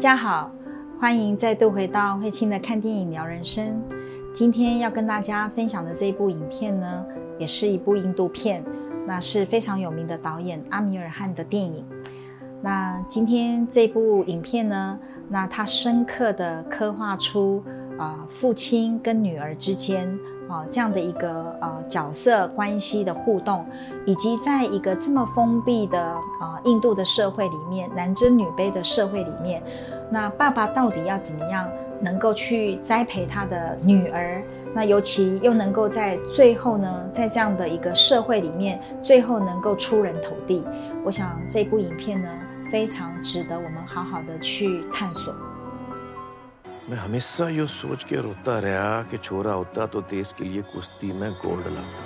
大家好，欢迎再度回到慧清的看电影聊人生。今天要跟大家分享的这一部影片呢，也是一部印度片，那是非常有名的导演阿米尔汗的电影。那今天这部影片呢，那它深刻的刻画出啊父亲跟女儿之间啊这样的一个呃角色关系的互动，以及在一个这么封闭的啊印度的社会里面，男尊女卑的社会里面，那爸爸到底要怎么样能够去栽培他的女儿？那尤其又能够在最后呢，在这样的一个社会里面，最后能够出人头地。我想这部影片呢。非常值得我们好好的去探索。मैं हमेशा यो सोच के रोता रहा कि छोरा होता तो देश के लिए कुश्ती में गोल्ड लाता।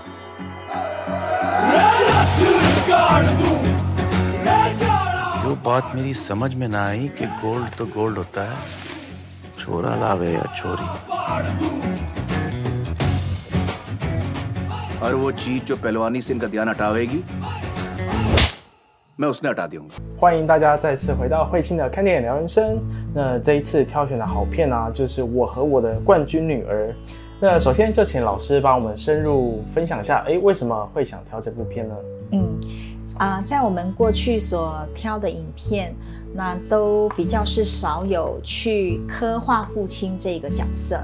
यो बात मेरी समझ में ना आई कि गोल्ड तो गोल्ड होता है। छोरा लावे या छोरी? और वो चीज़ जो पहलवानी से इनका ध्यान हटावेगी 欢迎大家再次回到慧清的看电影聊人生。那这一次挑选的好片呢就是我和我的冠军女儿。那首先就请老师帮我们深入分享一下哎为什么会想挑这部片呢？嗯啊在我们过去所挑的影片那都比较是少有去刻画父亲这个角色。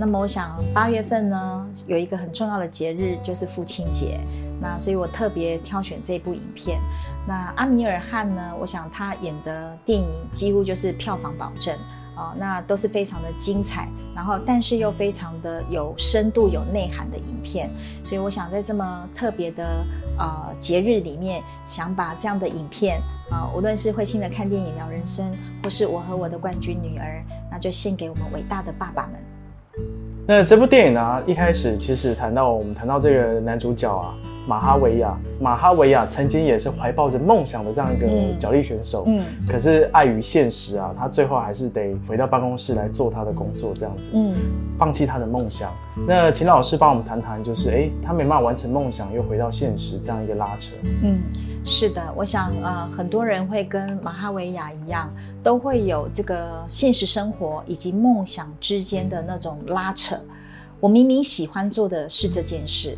那么我想八月份呢，有一个很重要的节日就是父亲节。那所以我特别挑选这部影片。那阿米尔汗呢？我想他演的电影几乎就是票房保证哦，那都是非常的精彩，然后但是又非常的有深度、有内涵的影片。所以我想在这么特别的呃节日里面，想把这样的影片啊，无论是慧心的看电影聊人生，或是我和我的冠军女儿，那就献给我们伟大的爸爸们。那这部电影呢，一开始其实谈到我们谈到这个男主角啊。马哈维亚，马哈维亚曾经也是怀抱着梦想的这样一个角力选手，嗯，可是碍于现实啊，他最后还是得回到办公室来做他的工作，这样子，嗯，放弃他的梦想。那秦老师帮我们谈谈，就是哎，他没办法完成梦想，又回到现实这样一个拉扯。嗯，是的，我想呃，很多人会跟马哈维亚一样，都会有这个现实生活以及梦想之间的那种拉扯。我明明喜欢做的是这件事。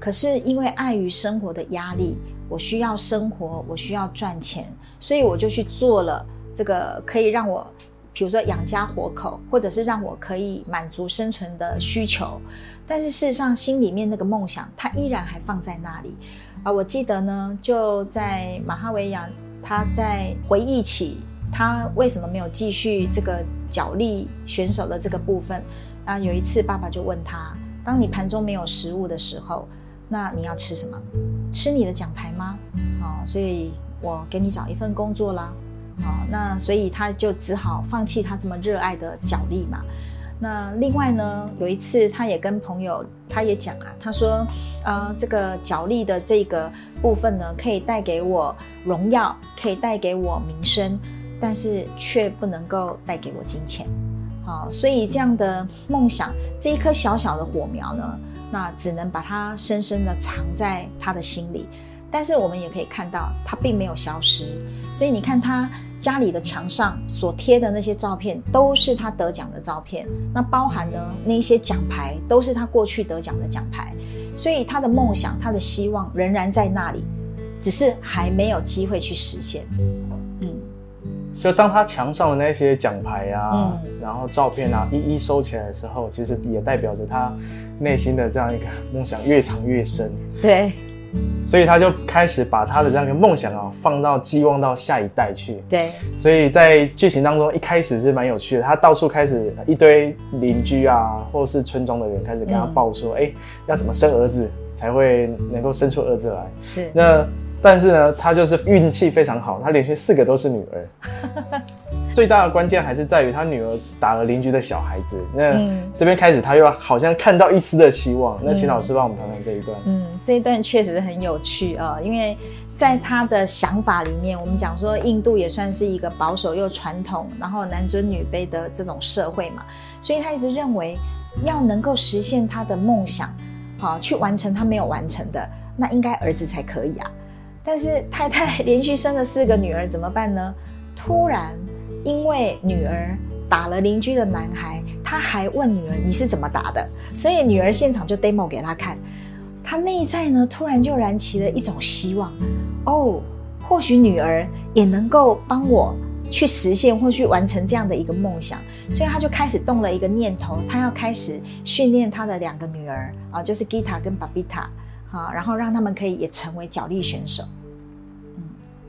可是因为碍于生活的压力，我需要生活，我需要赚钱，所以我就去做了这个可以让我，比如说养家活口，或者是让我可以满足生存的需求。但是事实上，心里面那个梦想，它依然还放在那里。啊，我记得呢，就在马哈维亚，他在回忆起他为什么没有继续这个脚力选手的这个部分。啊，有一次爸爸就问他：当你盘中没有食物的时候，那你要吃什么？吃你的奖牌吗？好，所以我给你找一份工作啦。好，那所以他就只好放弃他这么热爱的脚力嘛。那另外呢，有一次他也跟朋友，他也讲啊，他说，呃，这个脚力的这个部分呢，可以带给我荣耀，可以带给我名声，但是却不能够带给我金钱。好，所以这样的梦想，这一颗小小的火苗呢？那只能把它深深的藏在他的心里，但是我们也可以看到，他并没有消失。所以你看他家里的墙上所贴的那些照片，都是他得奖的照片。那包含呢那些奖牌，都是他过去得奖的奖牌。所以他的梦想，他的希望仍然在那里，只是还没有机会去实现。嗯，就当他墙上的那些奖牌啊，然后照片啊，一一收起来的时候，其实也代表着他。内心的这样一个梦想越藏越深，对，所以他就开始把他的这样一个梦想啊放到寄望到下一代去，对，所以在剧情当中一开始是蛮有趣的，他到处开始一堆邻居啊或是村庄的人开始跟他报说，哎，要怎么生儿子才会能够生出儿子来？是，那但是呢，他就是运气非常好，他连续四个都是女儿。最大的关键还是在于他女儿打了邻居的小孩子。那这边开始，他又好像看到一丝的希望。那请老师帮我们谈谈这一段。嗯，这一段确实很有趣啊，因为在他的想法里面，我们讲说印度也算是一个保守又传统，然后男尊女卑的这种社会嘛，所以他一直认为要能够实现他的梦想，好去完成他没有完成的，那应该儿子才可以啊。但是太太 连续生了四个女儿，怎么办呢？突然。因为女儿打了邻居的男孩，他还问女儿你是怎么打的，所以女儿现场就 demo 给他看，他内在呢突然就燃起了一种希望，哦，或许女儿也能够帮我。去实现或去完成这样的一个梦想，所以他就开始动了一个念头，他要开始训练他的两个女儿啊，就是 Gita 跟 Babita，好，然后让他们可以也成为脚力选手。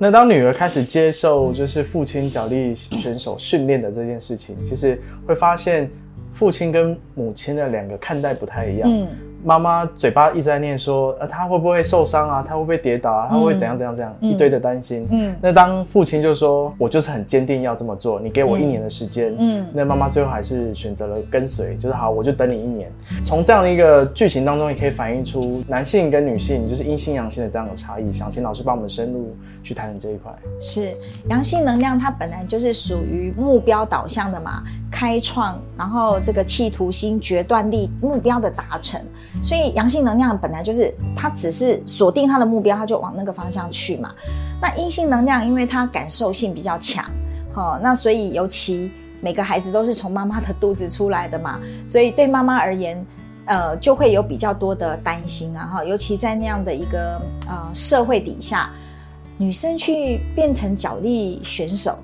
那当女儿开始接受就是父亲脚力选手训练的这件事情，其实会发现父亲跟母亲的两个看待不太一样。妈妈嘴巴一直在念说，呃，他会不会受伤啊？他会不会跌倒啊？他会怎样怎样怎样？一堆的担心。嗯，那当父亲就说，我就是很坚定要这么做，你给我一年的时间。嗯，那妈妈最后还是选择了跟随，就是好，我就等你一年。从这样的一个剧情当中，也可以反映出男性跟女性就是阴性阳性的这样的差异。想请老师帮我们深入去谈谈这一块。是阳性能量，它本来就是属于目标导向的嘛，开创，然后这个企图心、决断力、目标的达成。所以阳性能量本来就是，它只是锁定它的目标，它就往那个方向去嘛。那阴性能量，因为它感受性比较强，好，那所以尤其每个孩子都是从妈妈的肚子出来的嘛，所以对妈妈而言，呃，就会有比较多的担心啊，哈，尤其在那样的一个呃社会底下，女生去变成脚力选手，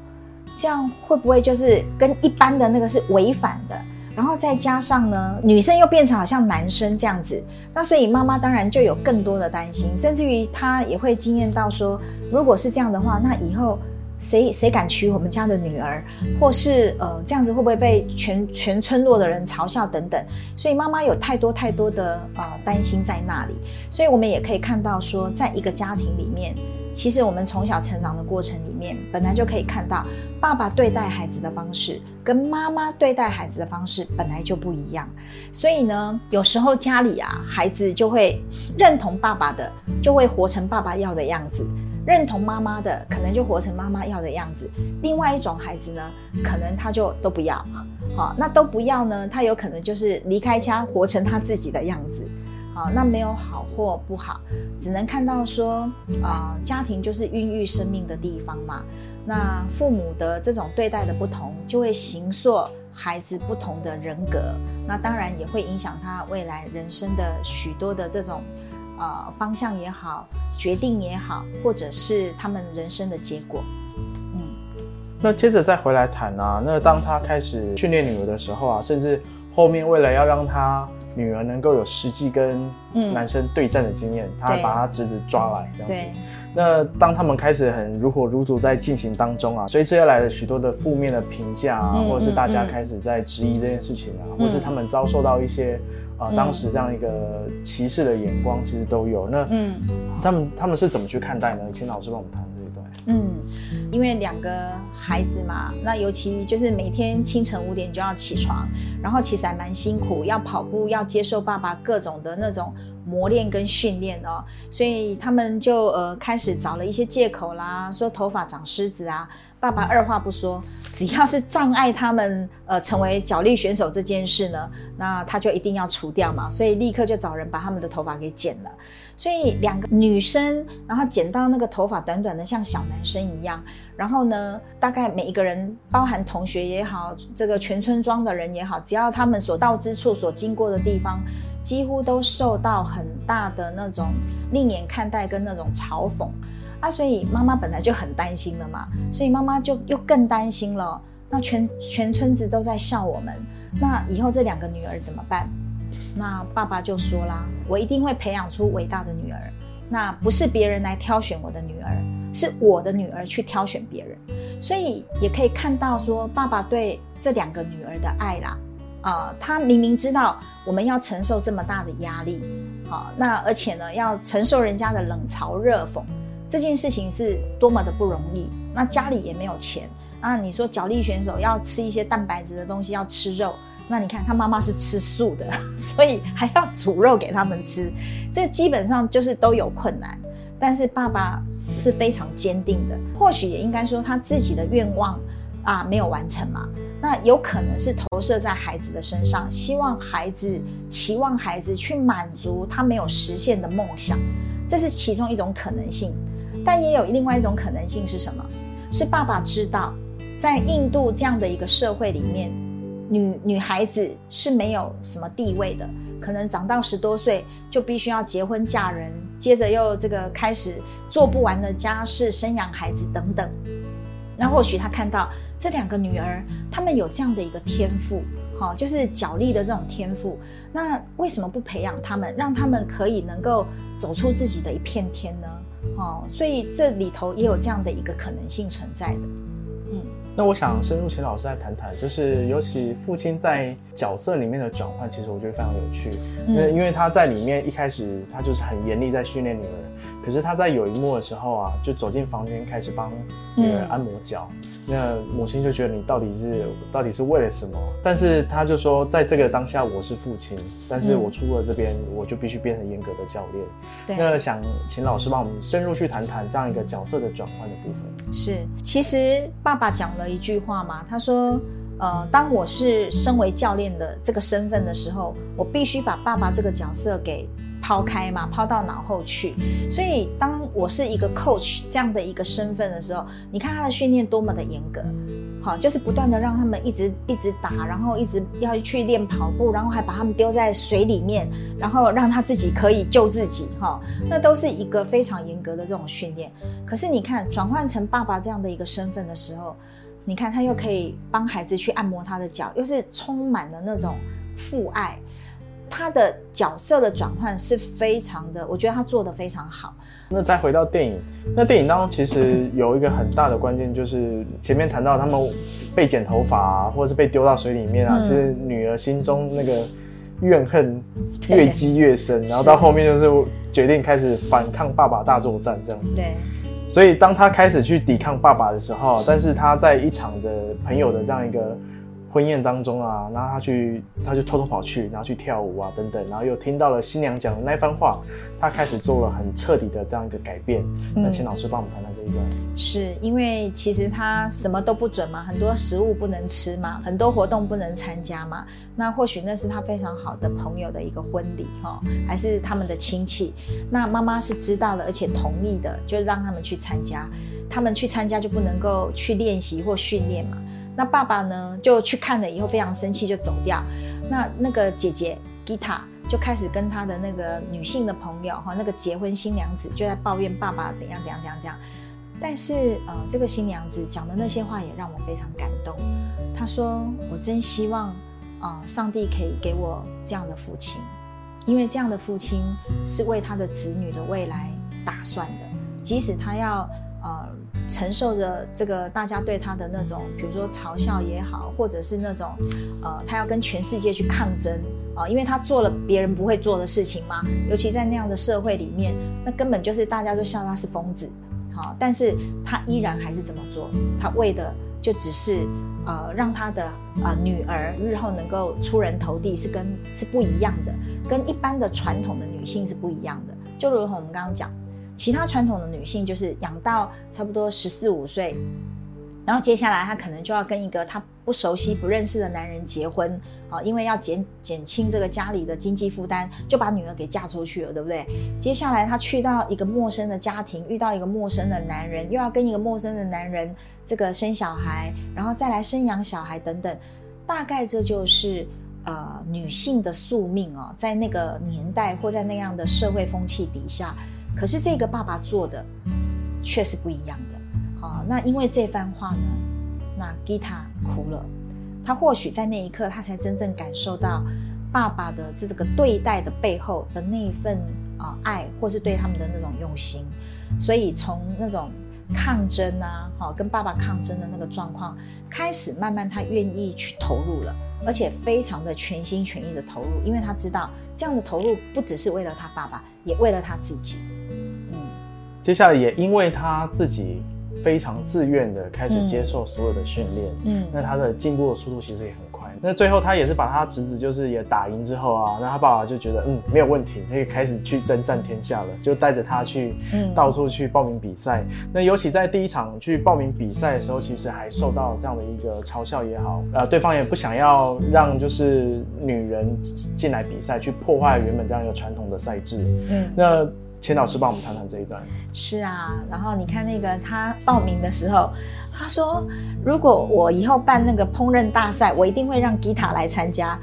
这样会不会就是跟一般的那个是违反的？然后再加上呢，女生又变成好像男生这样子，那所以妈妈当然就有更多的担心，甚至于她也会惊艳到说，如果是这样的话，那以后谁谁敢娶我们家的女儿，或是呃这样子会不会被全全村落的人嘲笑等等？所以妈妈有太多太多的呃担心在那里，所以我们也可以看到说，在一个家庭里面。其实我们从小成长的过程里面，本来就可以看到爸爸对待孩子的方式跟妈妈对待孩子的方式本来就不一样。所以呢，有时候家里啊，孩子就会认同爸爸的，就会活成爸爸要的样子；认同妈妈的，可能就活成妈妈要的样子。另外一种孩子呢，可能他就都不要。好，那都不要呢，他有可能就是离开家，活成他自己的样子。啊，那没有好或不好，只能看到说，啊，家庭就是孕育生命的地方嘛。那父母的这种对待的不同，就会形塑孩子不同的人格。那当然也会影响他未来人生的许多的这种，呃，方向也好，决定也好，或者是他们人生的结果。嗯，那接着再回来谈啊，那当他开始训练女儿的时候啊，甚至后面为了要让他。女儿能够有实际跟男生对战的经验，他把他侄子抓来这样子。那当他们开始很如火如荼在进行当中啊，随之而来的许多的负面的评价啊，或者是大家开始在质疑这件事情啊，或是他们遭受到一些啊当时这样一个歧视的眼光，其实都有。那嗯，他们他们是怎么去看待呢？请老师帮我们谈这一段。嗯，因为两个孩子嘛，那尤其就是每天清晨五点就要起床，然后其实还蛮辛苦，要跑步，要接受爸爸各种的那种磨练跟训练哦，所以他们就呃开始找了一些借口啦，说头发长虱子啊。爸爸二话不说，只要是障碍他们呃成为脚力选手这件事呢，那他就一定要除掉嘛，所以立刻就找人把他们的头发给剪了。所以两个女生，然后剪到那个头发短短的像小男生一样，然后呢，大概每一个人，包含同学也好，这个全村庄的人也好，只要他们所到之处、所经过的地方，几乎都受到很大的那种另眼看待跟那种嘲讽。啊，所以妈妈本来就很担心了嘛，所以妈妈就又更担心了。那全全村子都在笑我们，那以后这两个女儿怎么办？那爸爸就说啦：“我一定会培养出伟大的女儿。那不是别人来挑选我的女儿，是我的女儿去挑选别人。所以也可以看到说，爸爸对这两个女儿的爱啦。啊，他明明知道我们要承受这么大的压力，好，那而且呢，要承受人家的冷嘲热讽。”这件事情是多么的不容易，那家里也没有钱，那你说脚力选手要吃一些蛋白质的东西，要吃肉，那你看他妈妈是吃素的，所以还要煮肉给他们吃，这基本上就是都有困难。但是爸爸是非常坚定的，或许也应该说他自己的愿望啊没有完成嘛，那有可能是投射在孩子的身上，希望孩子期望孩子去满足他没有实现的梦想，这是其中一种可能性。但也有另外一种可能性是什么？是爸爸知道在印度这样的一个社会里面，女女孩子是没有什么地位的，可能长到十多岁就必须要结婚嫁人，接着又这个开始做不完的家事、生养孩子等等。那或许他看到这两个女儿，她们有这样的一个天赋，哈，就是脚力的这种天赋。那为什么不培养他们，让他们可以能够走出自己的一片天呢？哦，所以这里头也有这样的一个可能性存在的。嗯，那我想深入请老师来谈谈，就是尤其父亲在角色里面的转换，其实我觉得非常有趣。因为因为他在里面一开始他就是很严厉在训练女儿。可是他在有一幕的时候啊，就走进房间开始帮女儿按摩脚，那母亲就觉得你到底是到底是为了什么？但是他就说，在这个当下我是父亲，但是我出了这边，我就必须变成严格的教练。那想请老师帮我们深入去谈谈这样一个角色的转换的部分。是，其实爸爸讲了一句话嘛，他说，呃，当我是身为教练的这个身份的时候，我必须把爸爸这个角色给。抛开嘛，抛到脑后去。所以，当我是一个 coach 这样的一个身份的时候，你看他的训练多么的严格，好，就是不断的让他们一直一直打，然后一直要去练跑步，然后还把他们丢在水里面，然后让他自己可以救自己，哈，那都是一个非常严格的这种训练。可是你看，转换成爸爸这样的一个身份的时候，你看他又可以帮孩子去按摩他的脚，又是充满了那种父爱。他的角色的转换是非常的，我觉得他做的非常好。那再回到电影，那电影当中其实有一个很大的关键，就是前面谈到他们被剪头发啊，或者是被丢到水里面啊，其实女儿心中那个怨恨越积越深，然后到后面就是决定开始反抗爸爸大作战这样子。对。所以当他开始去抵抗爸爸的时候，但是他在一场的朋友的这样一个。婚宴当中啊，然后他去，他就偷偷跑去，然后去跳舞啊等等，然后又听到了新娘讲的那番话，他开始做了很彻底的这样一个改变。那请老师帮我们谈谈这一段。是因为其实他什么都不准嘛，很多食物不能吃嘛，很多活动不能参加嘛。那或许那是他非常好的朋友的一个婚礼哈，还是他们的亲戚。那妈妈是知道了，而且同意的，就让他们去参加。他们去参加就不能够去练习或训练嘛。那爸爸呢，就去看了以后非常生气，就走掉。那那个姐姐吉塔就开始跟她的那个女性的朋友哈，那个结婚新娘子就在抱怨爸爸怎样怎样怎样怎样。但是呃，这个新娘子讲的那些话也让我非常感动。她说：“我真希望啊，上帝可以给我这样的父亲，因为这样的父亲是为他的子女的未来打算的，即使他要呃。”承受着这个大家对他的那种，比如说嘲笑也好，或者是那种，呃，他要跟全世界去抗争啊，因为他做了别人不会做的事情嘛。尤其在那样的社会里面，那根本就是大家都笑他是疯子，好，但是他依然还是这么做。他为的就只是，呃，让他的呃女儿日后能够出人头地，是跟是不一样的，跟一般的传统的女性是不一样的。就如同我们刚刚讲。其他传统的女性就是养到差不多十四五岁，然后接下来她可能就要跟一个她不熟悉、不认识的男人结婚，啊，因为要减减轻这个家里的经济负担，就把女儿给嫁出去了，对不对？接下来她去到一个陌生的家庭，遇到一个陌生的男人，又要跟一个陌生的男人这个生小孩，然后再来生养小孩等等，大概这就是呃女性的宿命哦，在那个年代或在那样的社会风气底下。可是这个爸爸做的却是不一样的，好，那因为这番话呢，那吉塔哭了。他或许在那一刻，他才真正感受到爸爸的这个对待的背后的那一份啊爱，或是对他们的那种用心。所以从那种抗争啊，好跟爸爸抗争的那个状况开始，慢慢他愿意去投入了，而且非常的全心全意的投入，因为他知道这样的投入不只是为了他爸爸，也为了他自己。接下来也因为他自己非常自愿的开始接受所有的训练，嗯，那他的进步的速度其实也很快。那最后他也是把他侄子就是也打赢之后啊，那他爸爸就觉得嗯没有问题，可以开始去征战天下了，就带着他去到处去报名比赛。那尤其在第一场去报名比赛的时候，其实还受到这样的一个嘲笑也好，呃，对方也不想要让就是女人进来比赛，去破坏原本这样一个传统的赛制。嗯，那。钱老师帮我们谈谈这一段。是啊，然后你看那个他报名的时候，他说如果我以后办那个烹饪大赛，我一定会让吉塔来参加。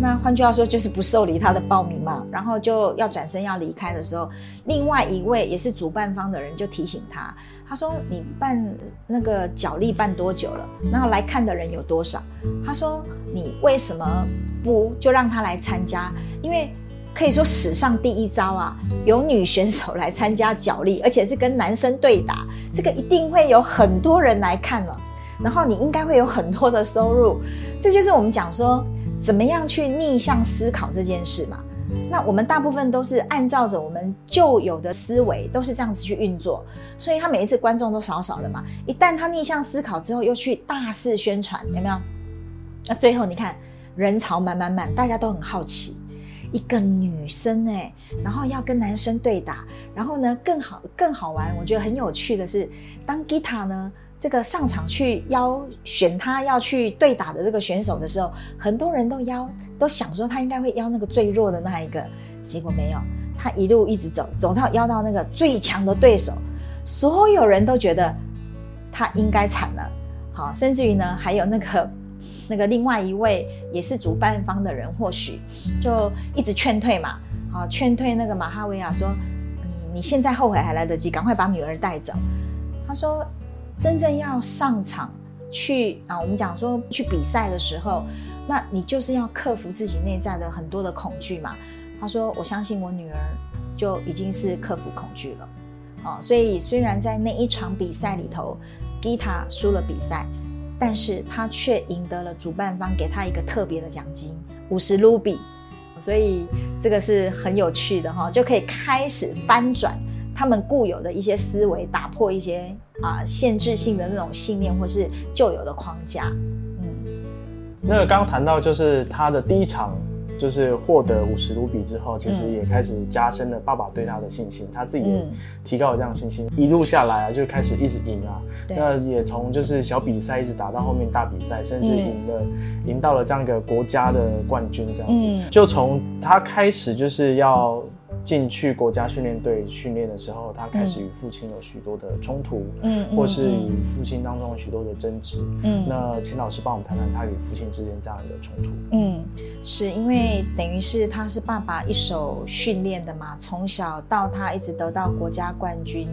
那换句话说，就是不受理他的报名嘛。然后就要转身要离开的时候，另外一位也是主办方的人就提醒他，他说：“你办那个角力办多久了？然后来看的人有多少？”他说：“你为什么不就让他来参加？因为可以说史上第一招啊，有女选手来参加角力，而且是跟男生对打，这个一定会有很多人来看了。然后你应该会有很多的收入。这就是我们讲说。”怎么样去逆向思考这件事嘛？那我们大部分都是按照着我们旧有的思维，都是这样子去运作，所以他每一次观众都少少的嘛。一旦他逆向思考之后，又去大肆宣传，有没有？那最后你看人潮满满满，大家都很好奇，一个女生哎，然后要跟男生对打，然后呢更好更好玩，我觉得很有趣的是，当吉他呢。这个上场去邀选他要去对打的这个选手的时候，很多人都邀，都想说他应该会邀那个最弱的那一个，结果没有，他一路一直走，走到邀到那个最强的对手，所有人都觉得他应该惨了，好，甚至于呢，还有那个那个另外一位也是主办方的人，或许就一直劝退嘛，好，劝退那个马哈维亚说，你你现在后悔还来得及，赶快把女儿带走，他说。真正要上场去啊，我们讲说去比赛的时候，那你就是要克服自己内在的很多的恐惧嘛。他说：“我相信我女儿就已经是克服恐惧了。”哦，所以虽然在那一场比赛里头，吉他输了比赛，但是他却赢得了主办方给他一个特别的奖金五十卢比。所以这个是很有趣的哈，就可以开始翻转。他们固有的一些思维，打破一些啊限制性的那种信念，或是旧有的框架。嗯，那刚谈到，就是他的第一场，就是获得五十卢比之后，其实也开始加深了爸爸对他的信心，他自己也提高了这样信心。一路下来啊，就开始一直赢啊。那也从就是小比赛一直打到后面大比赛，甚至赢了，赢到了这样一个国家的冠军这样子。就从他开始就是要。进去国家训练队训练的时候，他开始与父亲有许多的冲突，嗯，或是与父亲当中有许多的争执，嗯，那请老师帮我们谈谈他与父亲之间这样一个冲突。嗯，是因为等于是他是爸爸一手训练的嘛，从小到他一直得到国家冠军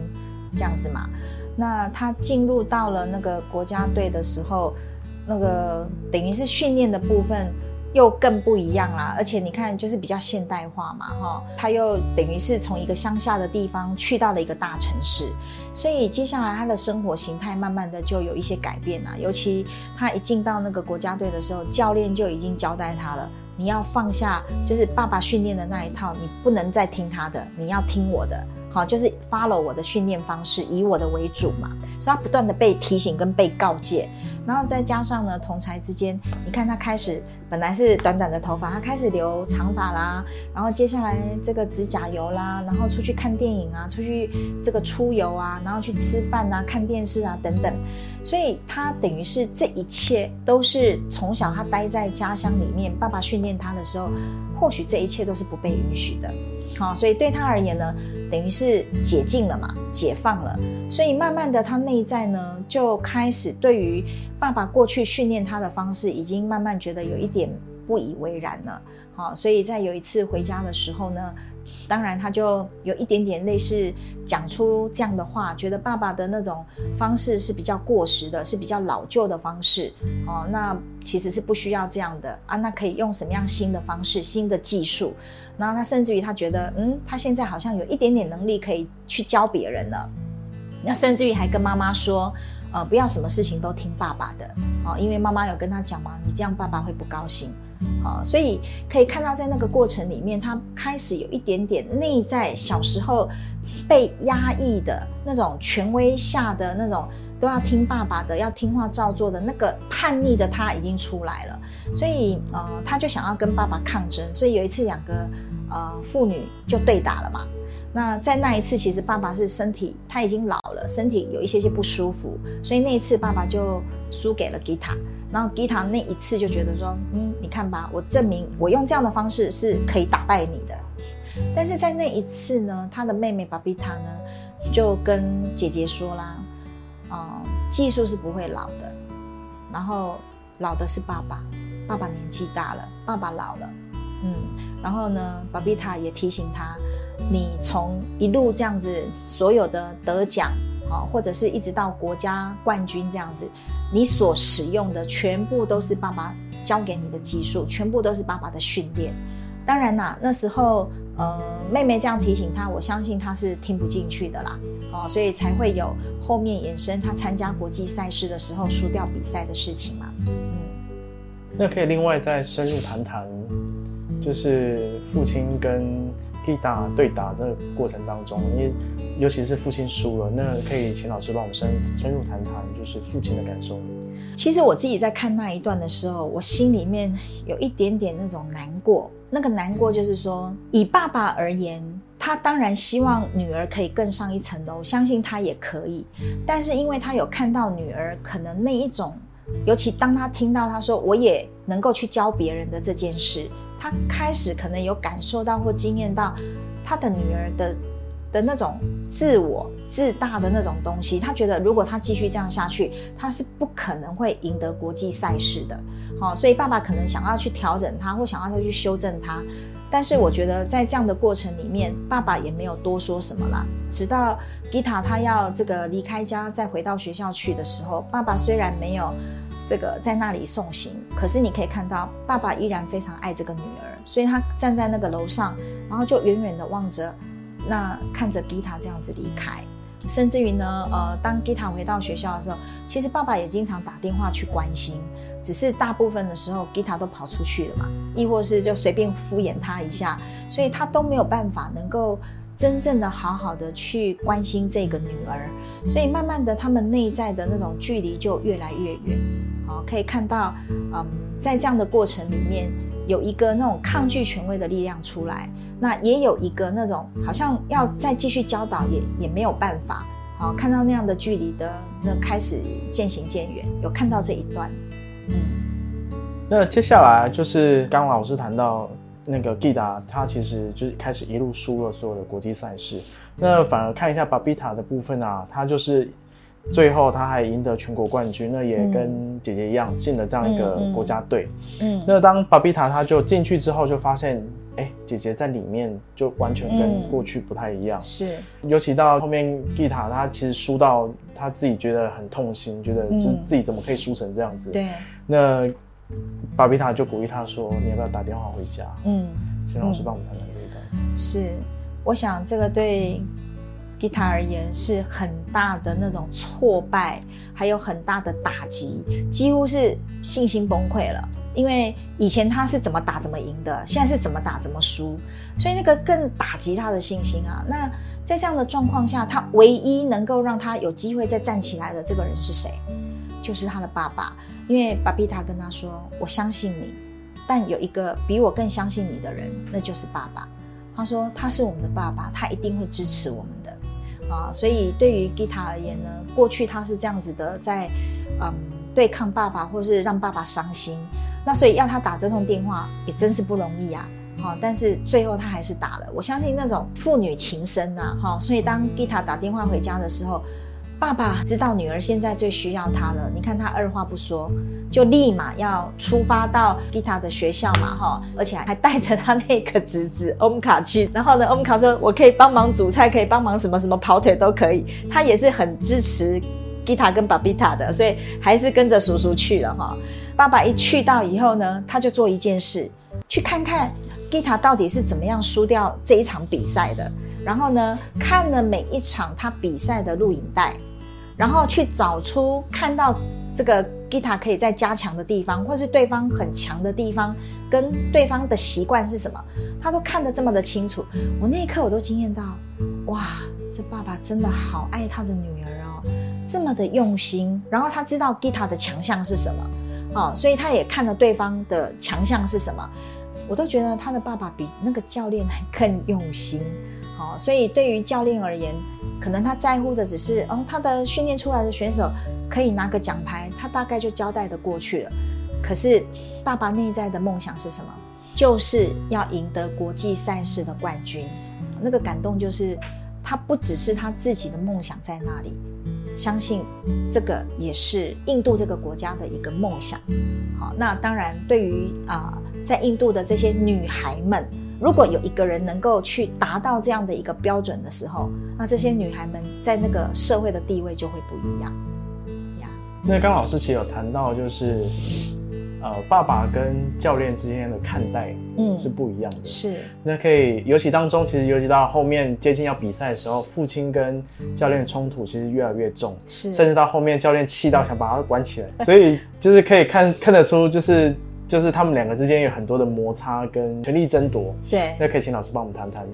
这样子嘛，那他进入到了那个国家队的时候，那个等于是训练的部分。又更不一样啦，而且你看，就是比较现代化嘛，哈，他又等于是从一个乡下的地方去到了一个大城市，所以接下来他的生活形态慢慢的就有一些改变啦。尤其他一进到那个国家队的时候，教练就已经交代他了，你要放下就是爸爸训练的那一套，你不能再听他的，你要听我的，好，就是 follow 我的训练方式，以我的为主嘛。所以他不断的被提醒跟被告诫。然后再加上呢，同才之间，你看他开始本来是短短的头发，他开始留长发啦。然后接下来这个指甲油啦，然后出去看电影啊，出去这个出游啊，然后去吃饭啊、看电视啊等等。所以他等于是这一切都是从小他待在家乡里面，爸爸训练他的时候，或许这一切都是不被允许的。好，所以对他而言呢，等于是解禁了嘛，解放了。所以慢慢的，他内在呢就开始对于爸爸过去训练他的方式，已经慢慢觉得有一点不以为然了。好，所以在有一次回家的时候呢。当然，他就有一点点类似讲出这样的话，觉得爸爸的那种方式是比较过时的，是比较老旧的方式哦。那其实是不需要这样的啊，那可以用什么样新的方式、新的技术？然后他甚至于他觉得，嗯，他现在好像有一点点能力可以去教别人了。那甚至于还跟妈妈说，呃，不要什么事情都听爸爸的哦，因为妈妈有跟他讲嘛，你这样爸爸会不高兴。好，所以可以看到，在那个过程里面，他开始有一点点内在小时候被压抑的那种权威下的那种都要听爸爸的，要听话照做的那个叛逆的他已经出来了。所以，呃，他就想要跟爸爸抗争。所以有一次，两个呃妇女就对打了嘛。那在那一次，其实爸爸是身体他已经老了，身体有一些些不舒服，所以那一次爸爸就输给了吉他。然后吉他那一次就觉得说，嗯，你看吧，我证明我用这样的方式是可以打败你的。但是在那一次呢，他的妹妹巴比塔呢，就跟姐姐说啦，嗯，技术是不会老的，然后老的是爸爸，爸爸年纪大了，爸爸老了，嗯，然后呢，巴比塔也提醒他，你从一路这样子所有的得奖。啊，或者是一直到国家冠军这样子，你所使用的全部都是爸爸教给你的技术，全部都是爸爸的训练。当然啦，那时候呃，妹妹这样提醒他，我相信他是听不进去的啦。哦，所以才会有后面衍生他参加国际赛事的时候输掉比赛的事情嘛。嗯，那可以另外再深入谈谈，就是父亲跟。以打对打这个过程当中，因为尤其是父亲输了，那可以请老师帮我们深深入谈谈，就是父亲的感受。其实我自己在看那一段的时候，我心里面有一点点那种难过。那个难过就是说，以爸爸而言，他当然希望女儿可以更上一层楼，相信他也可以。但是因为他有看到女儿可能那一种，尤其当他听到他说我也能够去教别人的这件事。他开始可能有感受到或经验到他的女儿的的那种自我自大的那种东西，他觉得如果他继续这样下去，他是不可能会赢得国际赛事的。好，所以爸爸可能想要去调整他，或想要再去修正他。但是我觉得在这样的过程里面，爸爸也没有多说什么啦。直到吉塔他要这个离开家再回到学校去的时候，爸爸虽然没有。这个在那里送行，可是你可以看到爸爸依然非常爱这个女儿，所以他站在那个楼上，然后就远远的望着，那看着吉塔这样子离开，甚至于呢，呃，当吉塔回到学校的时候，其实爸爸也经常打电话去关心，只是大部分的时候吉塔都跑出去了嘛，亦或是就随便敷衍他一下，所以他都没有办法能够真正的好好的去关心这个女儿，所以慢慢的他们内在的那种距离就越来越远。好，可以看到，嗯，在这样的过程里面，有一个那种抗拒权威的力量出来，那也有一个那种好像要再继续教导也也没有办法。好，看到那样的距离的那开始渐行渐远，有看到这一段。嗯，那接下来就是刚老师谈到那个 Gida，他其实就是开始一路输了所有的国际赛事，那反而看一下 Babita 的部分啊，他就是。最后他还赢得全国冠军，那也跟姐姐一样进了这样一个国家队。嗯，那当巴比塔他就进去之后，就发现，哎，姐姐在里面就完全跟过去不太一样。是，尤其到后面吉塔他其实输到他自己觉得很痛心，觉得就是自己怎么可以输成这样子。对，那巴比塔就鼓励他说：“你要不要打电话回家？”嗯，请老师帮我们谈谈这一段。是，我想这个对。吉他而言是很大的那种挫败，还有很大的打击，几乎是信心崩溃了。因为以前他是怎么打怎么赢的，现在是怎么打怎么输，所以那个更打击他的信心啊。那在这样的状况下，他唯一能够让他有机会再站起来的这个人是谁？就是他的爸爸。因为巴比塔跟他说：“我相信你，但有一个比我更相信你的人，那就是爸爸。”他说：“他是我们的爸爸，他一定会支持我们的。”啊，所以对于吉塔而言呢，过去他是这样子的，在嗯对抗爸爸，或是让爸爸伤心。那所以要他打这通电话也真是不容易啊。好，但是最后他还是打了。我相信那种父女情深呐，哈。所以当吉塔打电话回家的时候。爸爸知道女儿现在最需要他了，你看他二话不说，就立马要出发到吉塔的学校嘛，哈，而且还带着他那个侄子欧姆卡去。然后呢，欧姆卡说：“我可以帮忙煮菜，可以帮忙什么什么跑腿都可以。”他也是很支持吉塔跟巴比塔的，所以还是跟着叔叔去了哈。爸爸一去到以后呢，他就做一件事，去看看吉塔到底是怎么样输掉这一场比赛的。然后呢，看了每一场他比赛的录影带。然后去找出看到这个吉他可以在加强的地方，或是对方很强的地方，跟对方的习惯是什么，他都看得这么的清楚。我那一刻我都惊艳到，哇，这爸爸真的好爱他的女儿哦，这么的用心。然后他知道吉他的强项是什么，哦，所以他也看了对方的强项是什么。我都觉得他的爸爸比那个教练还更用心。所以对于教练而言。可能他在乎的只是，哦，他的训练出来的选手可以拿个奖牌，他大概就交代的过去了。可是爸爸内在的梦想是什么？就是要赢得国际赛事的冠军。那个感动就是他不只是他自己的梦想在那里，相信这个也是印度这个国家的一个梦想。好，那当然对于啊在印度的这些女孩们。如果有一个人能够去达到这样的一个标准的时候，那这些女孩们在那个社会的地位就会不一样。呀，那刚老师其实有谈到，就是呃，爸爸跟教练之间的看待，嗯，是不一样的。是。那可以，尤其当中，其实尤其到后面接近要比赛的时候，父亲跟教练冲突其实越来越重，是。甚至到后面，教练气到想把他关起来，所以就是可以看看得出，就是。就是他们两个之间有很多的摩擦跟权力争夺。对，那可以请老师帮我们谈谈。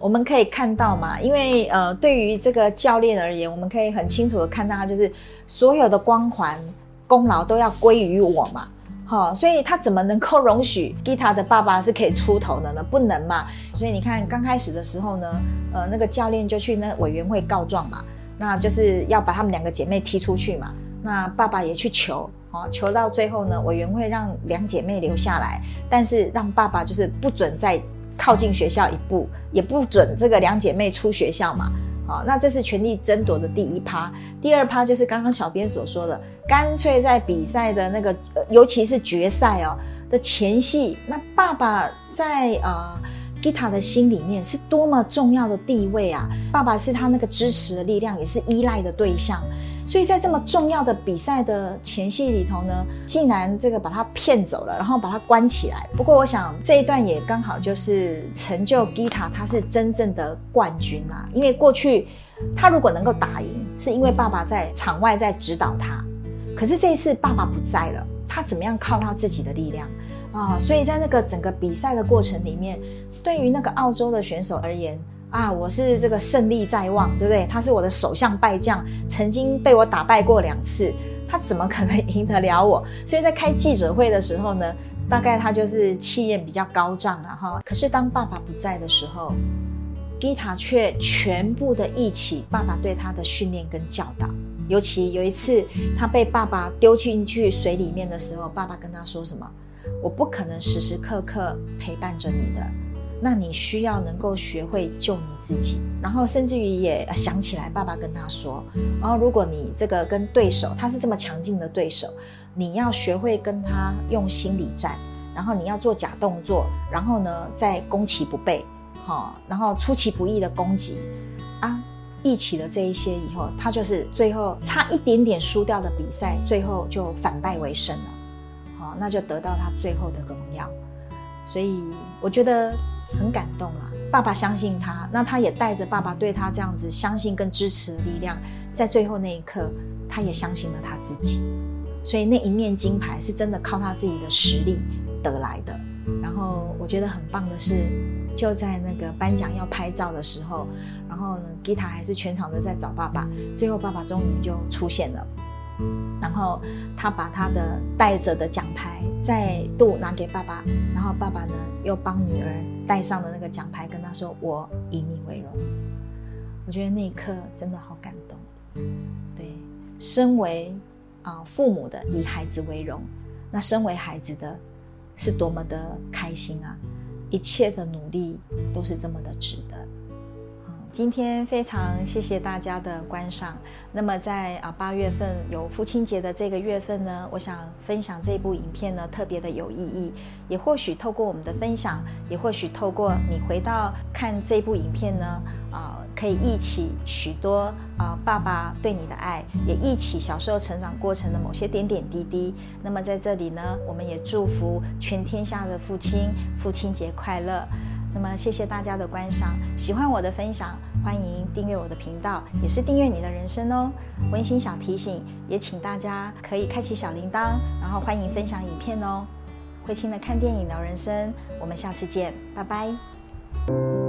我们可以看到嘛，因为呃，对于这个教练而言，我们可以很清楚的看到，他就是所有的光环功劳都要归于我嘛。好，所以他怎么能够容许吉他的爸爸是可以出头的呢？不能嘛。所以你看刚开始的时候呢，呃，那个教练就去那委员会告状嘛，那就是要把他们两个姐妹踢出去嘛。那爸爸也去求。哦，求到最后呢，委员会让两姐妹留下来，但是让爸爸就是不准再靠近学校一步，也不准这个两姐妹出学校嘛。好，那这是权力争夺的第一趴。第二趴就是刚刚小编所说的，干脆在比赛的那个，尤其是决赛哦的前戏，那爸爸在呃吉塔的心里面是多么重要的地位啊！爸爸是他那个支持的力量，也是依赖的对象。所以在这么重要的比赛的前戏里头呢，竟然这个把他骗走了，然后把他关起来。不过我想这一段也刚好就是成就吉塔他是真正的冠军啊，因为过去他如果能够打赢，是因为爸爸在场外在指导他。可是这一次爸爸不在了，他怎么样靠他自己的力量啊？所以在那个整个比赛的过程里面，对于那个澳洲的选手而言。啊，我是这个胜利在望，对不对？他是我的首相败将，曾经被我打败过两次，他怎么可能赢得了我？所以在开记者会的时候呢，大概他就是气焰比较高涨啊哈。可是当爸爸不在的时候，吉塔却全部的忆起爸爸对他的训练跟教导，尤其有一次他被爸爸丢进去水里面的时候，爸爸跟他说什么？我不可能时时刻刻陪伴着你的。那你需要能够学会救你自己，然后甚至于也想起来，爸爸跟他说，然后如果你这个跟对手他是这么强劲的对手，你要学会跟他用心理战，然后你要做假动作，然后呢再攻其不备，好，然后出其不意的攻击，啊，一起的这一些以后，他就是最后差一点点输掉的比赛，最后就反败为胜了，好，那就得到他最后的荣耀，所以我觉得。很感动啦，爸爸相信他，那他也带着爸爸对他这样子相信跟支持的力量，在最后那一刻，他也相信了他自己，所以那一面金牌是真的靠他自己的实力得来的。然后我觉得很棒的是，就在那个颁奖要拍照的时候，然后呢，吉塔还是全场的在找爸爸，最后爸爸终于就出现了。然后他把他的带着的奖牌再度拿给爸爸，然后爸爸呢又帮女儿戴上的那个奖牌，跟他说：“我以你为荣。”我觉得那一刻真的好感动。对，身为啊父母的以孩子为荣，那身为孩子的是多么的开心啊！一切的努力都是这么的值得。今天非常谢谢大家的观赏。那么在啊八月份有父亲节的这个月份呢，我想分享这部影片呢特别的有意义，也或许透过我们的分享，也或许透过你回到看这部影片呢，啊可以忆起许多啊爸爸对你的爱，也忆起小时候成长过程的某些点点滴滴。那么在这里呢，我们也祝福全天下的父亲父亲节快乐。那么，谢谢大家的观赏。喜欢我的分享，欢迎订阅我的频道，也是订阅你的人生哦。温馨小提醒，也请大家可以开启小铃铛，然后欢迎分享影片哦。慧清的看电影聊人生，我们下次见，拜拜。